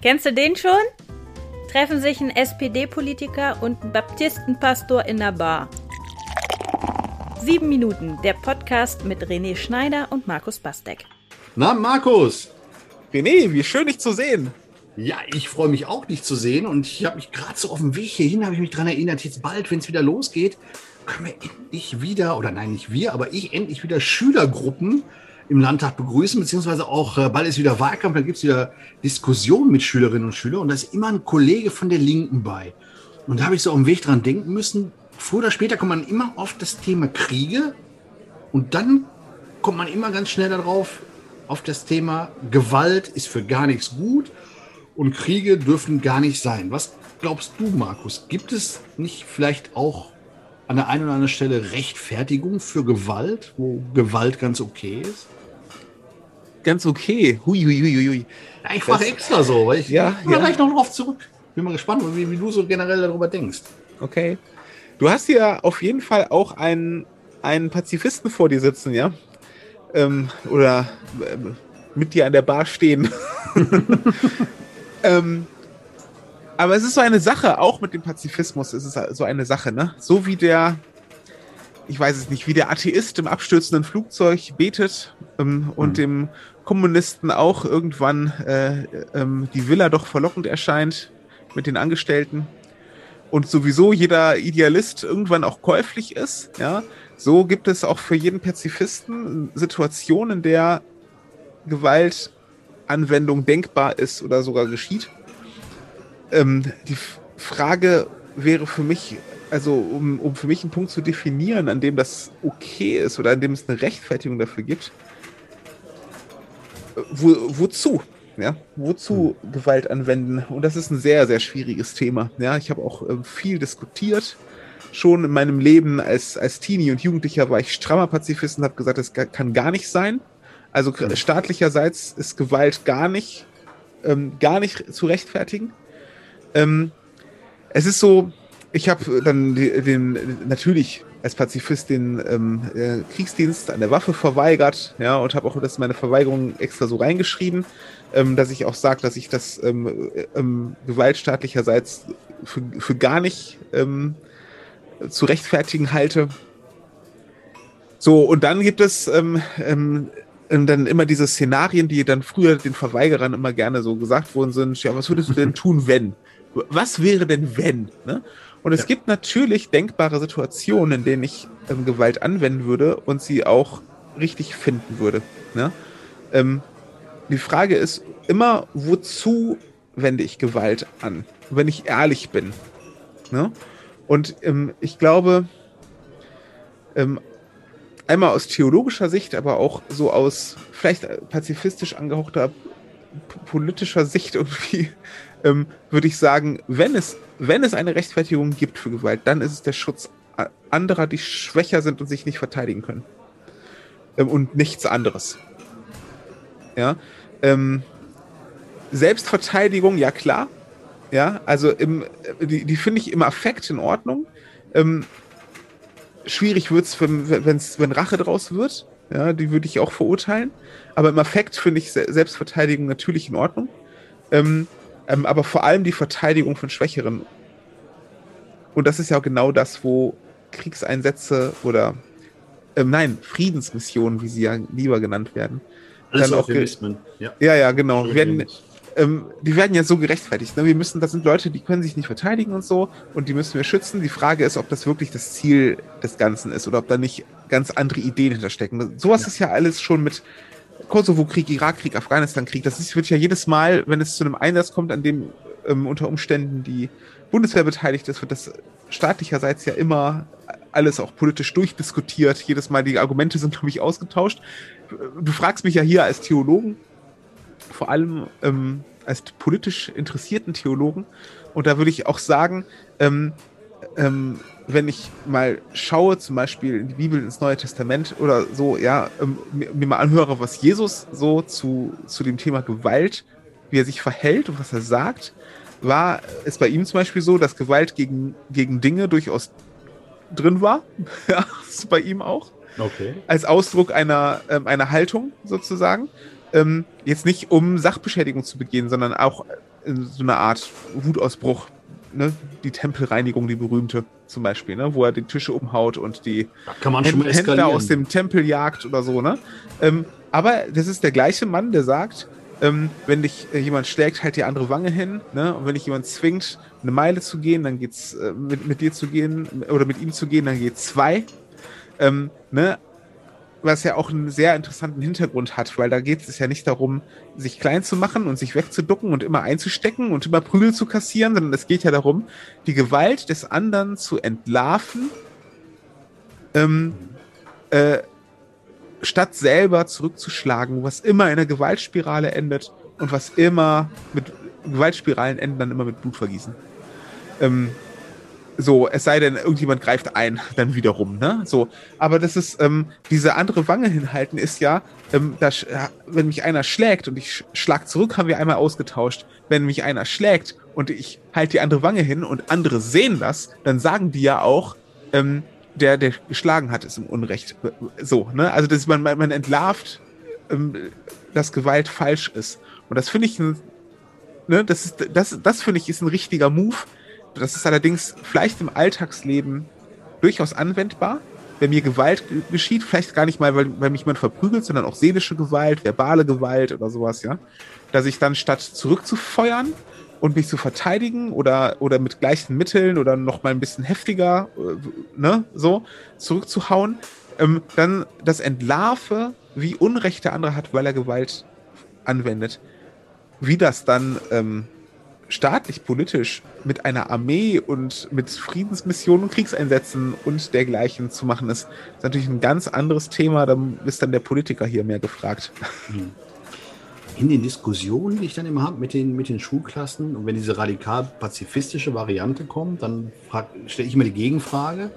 Kennst du den schon? Treffen sich ein SPD-Politiker und ein Baptistenpastor in der Bar. Sieben Minuten, der Podcast mit René Schneider und Markus Bastek. Na, Markus! René, wie schön dich zu sehen. Ja, ich freue mich auch, dich zu sehen. Und ich habe mich gerade so auf dem Weg hierhin, habe ich mich daran erinnert, jetzt bald, wenn es wieder losgeht, können wir endlich wieder, oder nein, nicht wir, aber ich endlich wieder Schülergruppen im Landtag begrüßen, beziehungsweise auch äh, bald ist wieder Wahlkampf, dann gibt es wieder Diskussionen mit Schülerinnen und Schülern und da ist immer ein Kollege von der Linken bei. Und da habe ich so auf Weg dran denken müssen, früher oder später kommt man immer auf das Thema Kriege und dann kommt man immer ganz schnell darauf, auf das Thema Gewalt ist für gar nichts gut und Kriege dürfen gar nicht sein. Was glaubst du, Markus? Gibt es nicht vielleicht auch an der einen oder anderen Stelle Rechtfertigung für Gewalt, wo Gewalt ganz okay ist? Ganz okay. Hui, hui, hui, hui. Ja, ich frage extra so, weil ich ja, komme ja. gleich noch drauf zurück. Bin mal gespannt, wie, wie du so generell darüber denkst. Okay. Du hast ja auf jeden Fall auch einen, einen Pazifisten vor dir sitzen, ja? Ähm, oder ähm, mit dir an der Bar stehen. ähm, aber es ist so eine Sache, auch mit dem Pazifismus ist es so eine Sache, ne? So wie der, ich weiß es nicht, wie der Atheist im abstürzenden Flugzeug betet ähm, und Mhm. dem Kommunisten auch irgendwann äh, ähm, die Villa doch verlockend erscheint mit den Angestellten und sowieso jeder Idealist irgendwann auch käuflich ist, ja, so gibt es auch für jeden Pazifisten Situationen, in der Gewaltanwendung denkbar ist oder sogar geschieht. Ähm, die Frage wäre für mich, also um, um für mich einen Punkt zu definieren, an dem das okay ist oder an dem es eine Rechtfertigung dafür gibt, äh, wo, wozu? Ja, wozu Gewalt anwenden? Und das ist ein sehr, sehr schwieriges Thema. Ja, ich habe auch ähm, viel diskutiert. Schon in meinem Leben als, als Teenie und Jugendlicher war ich strammer Pazifist und habe gesagt, das kann gar nicht sein. Also Mhm. staatlicherseits ist Gewalt gar nicht, ähm, gar nicht zu rechtfertigen. Ähm, es ist so, ich habe dann die, den natürlich als Pazifist den ähm, äh, Kriegsdienst an der Waffe verweigert, ja, und habe auch das in meine Verweigerung extra so reingeschrieben, ähm, dass ich auch sage, dass ich das ähm, äh, ähm, gewaltstaatlicherseits für, für gar nicht ähm, zu rechtfertigen halte. So, und dann gibt es ähm, dann immer diese Szenarien, die dann früher den Verweigerern immer gerne so gesagt worden sind, ja, was würdest du denn tun, wenn? Was wäre denn, wenn? Ne? Und es Ja. gibt natürlich denkbare Situationen, in denen ich ähm, Gewalt anwenden würde und sie auch richtig finden würde. Ne? Ähm, die Frage ist immer, wozu wende ich Gewalt an, wenn ich ehrlich bin? Ne? Und ähm, ich glaube, ähm, einmal aus theologischer Sicht, aber auch so aus vielleicht pazifistisch angehauchter politischer Sicht irgendwie, ähm, würde ich sagen, wenn es, wenn es eine Rechtfertigung gibt für Gewalt, dann ist es der Schutz anderer, die schwächer sind und sich nicht verteidigen können. Ähm, und nichts anderes. Ja. Ähm, Selbstverteidigung, ja klar. Ja, also im, die, die finde ich im Affekt in Ordnung. Ähm, schwierig wird's, wenn, wenn's, wenn Rache draus wird. Ja, die würde ich auch verurteilen. Aber im Affekt finde ich Se Selbstverteidigung natürlich in Ordnung. Ähm, ähm, aber vor allem die Verteidigung von Schwächeren. Und das ist ja auch genau das, wo Kriegseinsätze oder ähm, nein, Friedensmissionen, wie sie ja lieber genannt werden. Alles Dann auch. Ja. Ja, ja, genau. Werden, ähm, die werden ja so gerechtfertigt. Ne? Wir müssen, das sind Leute, die können sich nicht verteidigen und so, und die müssen wir schützen. Die Frage ist, ob das wirklich das Ziel des Ganzen ist oder ob da nicht ganz andere Ideen hinterstecken. Sowas Ja. ist ja alles schon mit Kosovo-Krieg, Irakkrieg, Afghanistan-Krieg. Das ist, wird ja jedes Mal, wenn es zu einem Einsatz kommt, an dem ähm, unter Umständen die Bundeswehr beteiligt ist, wird das staatlicherseits ja immer alles auch politisch durchdiskutiert. Jedes Mal die Argumente sind, glaube ich, ausgetauscht. Du fragst mich ja hier als Theologen, vor allem ähm, als politisch interessierten Theologen. Und da würde ich auch sagen, ähm, ähm, wenn ich mal schaue, zum Beispiel in die Bibel, ins Neue Testament oder so, ja, ähm, mir, mir mal anhöre, was Jesus so zu, zu dem Thema Gewalt, wie er sich verhält und was er sagt, war es bei ihm zum Beispiel so, dass Gewalt gegen, gegen Dinge durchaus drin war. ja, bei ihm auch Okay. als Ausdruck einer, ähm, einer Haltung sozusagen. Ähm, jetzt nicht um Sachbeschädigung zu begehen, sondern auch so eine Art Wutausbruch, ne? die Tempelreinigung, die berühmte zum Beispiel, ne? wo er die Tische umhaut und die Händ Händler aus dem Tempel jagt oder so. Ne? Ähm, aber das ist der gleiche Mann, der sagt, ähm, wenn dich äh, jemand schlägt, halt die andere Wange hin. Ne? Und wenn dich jemand zwingt, eine Meile zu gehen, dann geht's äh, mit, mit dir zu gehen oder mit ihm zu gehen, dann geht's zwei. Ähm, ne? Was ja auch einen sehr interessanten Hintergrund hat, weil da geht es ja nicht darum, sich klein zu machen und sich wegzuducken und immer einzustecken und immer Prügel zu kassieren, sondern es geht ja darum, die Gewalt des anderen zu entlarven, ähm, äh, statt selber zurückzuschlagen, was immer in einer Gewaltspirale endet und was immer mit Gewaltspiralen enden dann immer mit Blutvergießen. Ähm, so, es sei denn, irgendjemand greift ein, dann wiederum, ne? So, aber das ist, ähm, diese andere Wange hinhalten ist ja, ähm, da, wenn mich einer schlägt und ich schlag zurück, haben wir einmal ausgetauscht. Wenn mich einer schlägt und ich halte die andere Wange hin und andere sehen das, dann sagen die ja auch, ähm, der, der geschlagen hat, ist im Unrecht. So, ne? Also das, man, man entlarvt, ähm, dass Gewalt falsch ist. Und das finde ich, ne, das ist, das, das finde ich ist ein richtiger Move, das ist allerdings vielleicht im Alltagsleben durchaus anwendbar. Wenn mir Gewalt geschieht, vielleicht gar nicht mal, weil, weil mich jemand verprügelt, sondern auch seelische Gewalt, verbale Gewalt oder sowas, ja. Dass ich dann statt zurückzufeuern und mich zu verteidigen oder, oder mit gleichen Mitteln oder noch mal ein bisschen heftiger, äh, ne, so, zurückzuhauen, ähm, dann das entlarve, wie Unrecht der andere hat, weil er Gewalt anwendet. Wie das dann ähm, staatlich, politisch mit einer Armee und mit Friedensmissionen und Kriegseinsätzen und dergleichen zu machen, ist, ist natürlich ein ganz anderes Thema. Da ist dann der Politiker hier mehr gefragt. Hm. In den Diskussionen, die ich dann immer habe mit den, mit den Schulklassen, und wenn diese radikal pazifistische Variante kommt, dann stelle ich mir die Gegenfrage,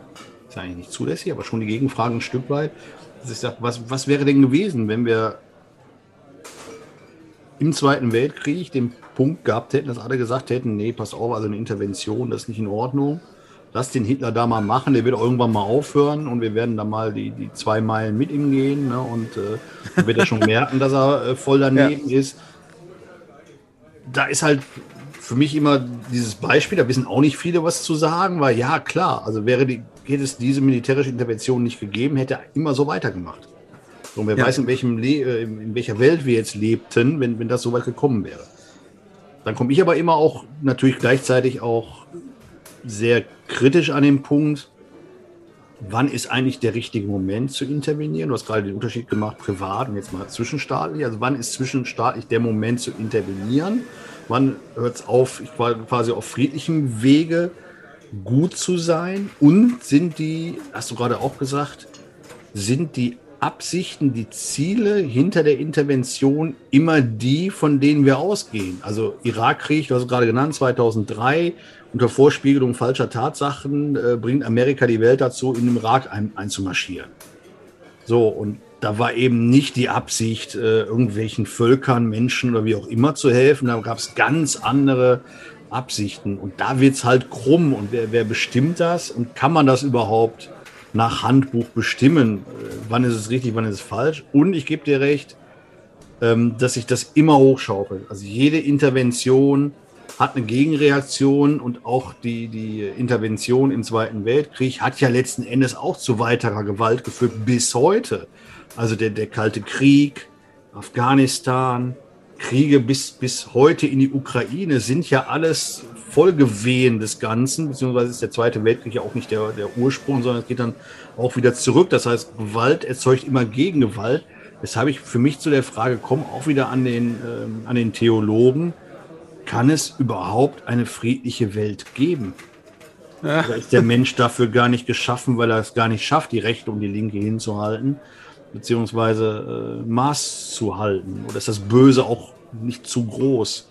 ist eigentlich nicht zulässig, aber schon die Gegenfrage ein Stück weit, dass ich sage, was, was wäre denn gewesen, wenn wir im Zweiten Weltkrieg den Punkt gehabt hätten, dass alle gesagt hätten, nee, pass auf, also eine Intervention, das ist nicht in Ordnung. Lass den Hitler da mal machen, der wird irgendwann mal aufhören und wir werden da mal die, die zwei Meilen mit ihm gehen ne, und äh, dann wird er schon merken, dass er äh, voll daneben ja. ist. Da ist halt für mich immer dieses Beispiel, da wissen auch nicht viele was zu sagen, weil ja, klar, also wäre die, hätte es diese militärische Intervention nicht gegeben, hätte er immer so weitergemacht. Und wer ja. weiß, in, welchem Le äh, in welcher Welt wir jetzt lebten, wenn, wenn das so weit gekommen wäre. Dann komme ich aber immer auch natürlich gleichzeitig auch sehr kritisch an den Punkt, wann ist eigentlich der richtige Moment zu intervenieren? Du hast gerade den Unterschied gemacht, privat und jetzt mal zwischenstaatlich. Also wann ist zwischenstaatlich der Moment zu intervenieren? Wann hört es auf, quasi auf friedlichem Wege gut zu sein? Und sind die, hast du gerade auch gesagt, sind die Absichten, die Ziele hinter der Intervention immer die, von denen wir ausgehen. Also Irakkrieg, du hast es gerade genannt, 2003, unter Vorspiegelung falscher Tatsachen äh, bringt Amerika die Welt dazu, in den Irak ein, einzumarschieren. So, und da war eben nicht die Absicht, äh, irgendwelchen Völkern, Menschen oder wie auch immer zu helfen. Da gab es ganz andere Absichten. Und da wird es halt krumm. Und wer, wer bestimmt das? Und kann man das überhaupt nach Handbuch bestimmen, äh, wann ist es richtig, wann ist es falsch. Und ich gebe dir recht, ähm, dass sich das immer hochschaukelt. Also jede Intervention hat eine Gegenreaktion und auch die, die Intervention im Zweiten Weltkrieg hat ja letzten Endes auch zu weiterer Gewalt geführt bis heute. Also der, der Kalte Krieg, Afghanistan, Kriege bis, bis heute in die Ukraine sind ja alles Folgewehen des Ganzen, beziehungsweise ist der Zweite Weltkrieg ja auch nicht der, der Ursprung, sondern es geht dann auch wieder zurück. Das heißt, Gewalt erzeugt immer Gegengewalt. Weshalb ich für mich zu der Frage komme, auch wieder an den, ähm, an den Theologen, kann es überhaupt eine friedliche Welt geben? Ja. Oder ist der Mensch dafür gar nicht geschaffen, weil er es gar nicht schafft, die rechte und die linke hinzuhalten? beziehungsweise äh, Maß zu halten? Oder ist das Böse auch nicht zu groß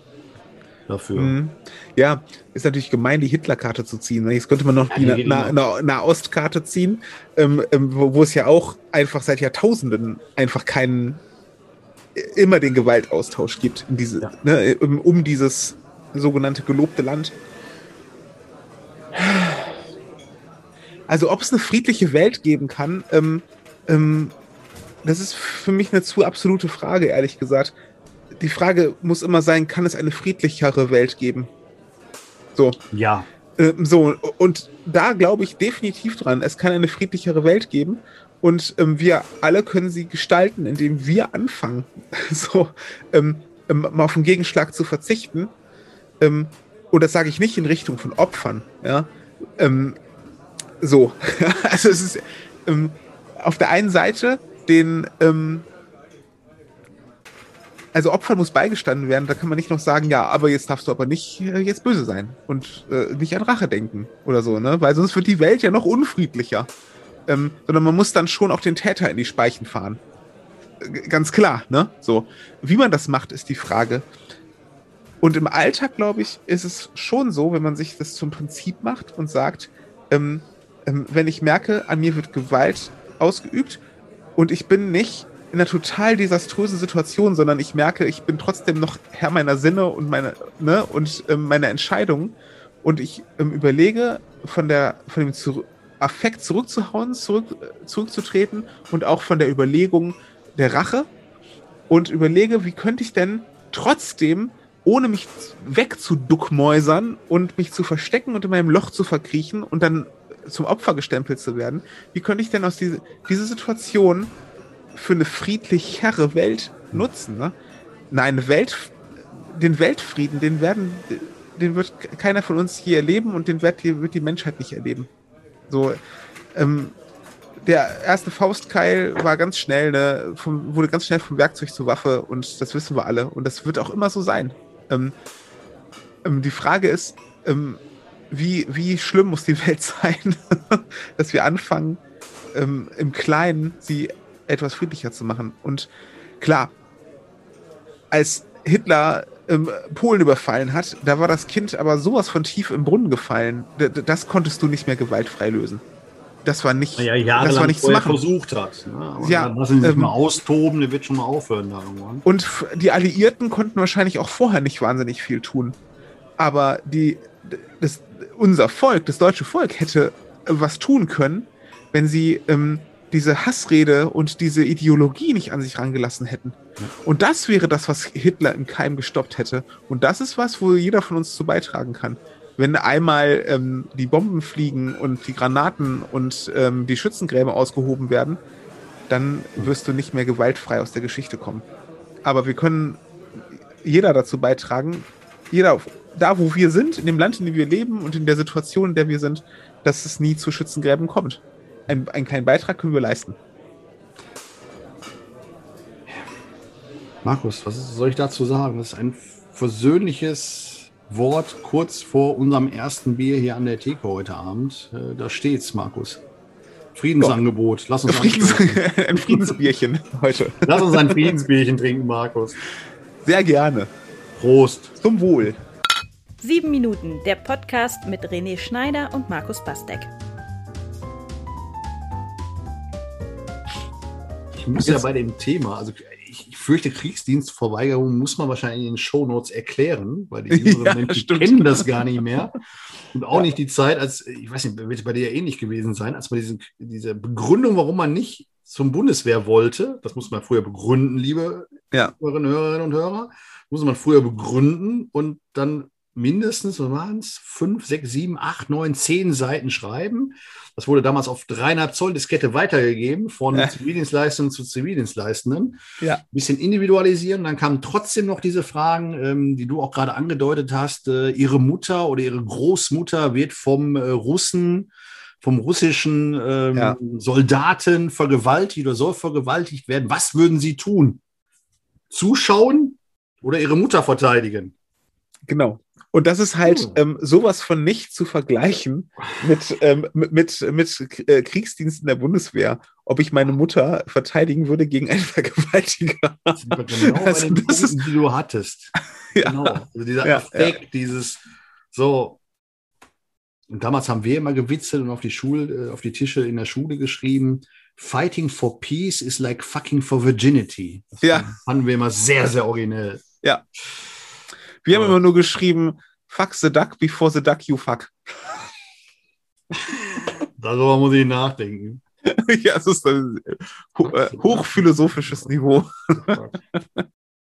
dafür? Mhm. Ja, ist natürlich gemein, die Hitler-Karte zu ziehen. Jetzt könnte man noch ja, die Nahostkarte ziehen, ähm, ähm, wo, wo, es ja auch einfach seit Jahrtausenden einfach keinen, immer den Gewaltaustausch gibt, diese, ja. ne, um dieses sogenannte gelobte Land. Also ob es eine friedliche Welt geben kann, ähm, ähm, das ist für mich eine zu absolute Frage, ehrlich gesagt. Die Frage muss immer sein, kann es eine friedlichere Welt geben? So. Ja. Ähm, so, und da glaube ich definitiv dran. Es kann eine friedlichere Welt geben und ähm, wir alle können sie gestalten, indem wir anfangen, so ähm, ähm, mal auf den Gegenschlag zu verzichten. Ähm, und das sage ich nicht in Richtung von Opfern. Ja, ähm, so. also es ist ähm, auf der einen Seite den also Opfern muss beigestanden werden, da kann man nicht noch sagen, ja, aber jetzt darfst du aber nicht äh, jetzt böse sein und äh, nicht an Rache denken oder so, ne? Weil sonst wird die Welt ja noch unfriedlicher. Ähm, sondern man muss dann schon auch den Täter in die Speichen fahren. Äh, ganz klar, ne? So. Wie man das macht, ist die Frage. Und im Alltag, glaube ich, ist es schon so, wenn man sich das zum Prinzip macht und sagt, ähm, ähm, wenn ich merke, an mir wird Gewalt ausgeübt und ich bin nicht in einer total desaströsen Situation, sondern ich merke, ich bin trotzdem noch Herr meiner Sinne und meine, ne, und ähm, meine Entscheidungen. Und ich ähm, überlege, von der, von dem Zu Affekt zurückzuhauen, zurück, zurückzutreten und auch von der Überlegung der Rache und überlege, wie könnte ich denn trotzdem, ohne mich wegzuduckmäusern und mich zu verstecken und in meinem Loch zu verkriechen und dann zum Opfer gestempelt zu werden, wie könnte ich denn aus diese, diese Situation für eine friedlichere Welt nutzen. Ne? Nein, Welt, den Weltfrieden, den werden, den wird keiner von uns hier erleben und den wird die, wird die Menschheit nicht erleben. So, ähm, der erste Faustkeil war ganz schnell, ne, vom, wurde ganz schnell vom Werkzeug zur Waffe und das wissen wir alle und das wird auch immer so sein. Ähm, ähm, die Frage ist, ähm, wie, wie schlimm muss die Welt sein, dass wir anfangen, ähm, im Kleinen sie etwas friedlicher zu machen. Und klar, als Hitler ähm, Polen überfallen hat, da war das Kind aber sowas von tief im Brunnen gefallen. Das konntest du nicht mehr gewaltfrei lösen. Das war nicht, ja, das war nichts zu machen. versucht hat. Ne? Ja, dann lassen sie sich ähm, mal austoben, der wird schon mal aufhören da irgendwann. Und die Alliierten konnten wahrscheinlich auch vorher nicht wahnsinnig viel tun. Aber die, das, unser Volk, das deutsche Volk, hätte was tun können, wenn sie ähm, diese Hassrede und diese Ideologie nicht an sich rangelassen hätten. Und das wäre das, was Hitler im Keim gestoppt hätte. Und das ist was, wo jeder von uns zu beitragen kann. Wenn einmal ähm, die Bomben fliegen und die Granaten und ähm, die Schützengräben ausgehoben werden, dann wirst du nicht mehr gewaltfrei aus der Geschichte kommen. Aber wir können jeder dazu beitragen, jeder da, wo wir sind, in dem Land, in dem wir leben und in der Situation, in der wir sind, dass es nie zu Schützengräben kommt einen, einen kleinen Beitrag können wir leisten. Markus, was soll ich dazu sagen? Das ist ein versöhnliches Wort kurz vor unserem ersten Bier hier an der Theke heute Abend. Äh, da steht's, Markus. Friedensangebot. Lass uns Friedens ein Friedensbierchen heute. Lass uns ein Friedensbierchen trinken, Markus. Sehr gerne. Prost. Zum Wohl. Sieben Minuten, der Podcast mit René Schneider und Markus Bastek. Ich muss ja bei dem Thema, also ich, ich fürchte, Kriegsdienstverweigerung muss man wahrscheinlich in den Shownotes erklären, weil die jüngeren Ja, Menschen stimmt. kennen das gar nicht mehr. Und auch nicht die Zeit, als, ich weiß nicht, wird bei dir ja ähnlich gewesen sein, als man diese, diese Begründung, warum man nicht zum Bundeswehr wollte, das muss man früher begründen, liebe Ja. Hörerinnen und Hörer, muss man früher begründen und dann mindestens, was waren es, fünf, sechs, sieben, acht, neun, zehn Seiten schreiben. Das wurde damals auf dreieinhalb Zoll Diskette weitergegeben, von Ja. Zivildienstleistenden zu Zivildienstleistenden. Ja. Ein bisschen individualisieren. Dann kamen trotzdem noch diese Fragen, ähm, die du auch gerade angedeutet hast. Äh, ihre Mutter oder ihre Großmutter wird vom äh, Russen, vom russischen ähm, Ja. Soldaten vergewaltigt oder soll vergewaltigt werden. Was würden sie tun? Zuschauen oder ihre Mutter verteidigen? Genau. Und das ist halt Oh. ähm, sowas von nicht zu vergleichen mit, ähm, mit, mit, mit äh, Kriegsdiensten der Bundeswehr, ob ich meine Mutter verteidigen würde gegen einen Vergewaltiger. Das sind genau Also bei den das ist- Punkten, die du hattest. Ja. Genau. Also dieser Ja, Affekt, dieses so. Und damals haben wir immer gewitzelt und auf die Schule, äh, auf die Tische in der Schule geschrieben, Fighting for peace is like fucking for virginity. Das Ja. fanden wir immer sehr, sehr originell. Wir haben immer nur geschrieben, fuck the duck before the duck you fuck. Darüber muss ich nachdenken. ja, es ist ein ho äh, hochphilosophisches Niveau.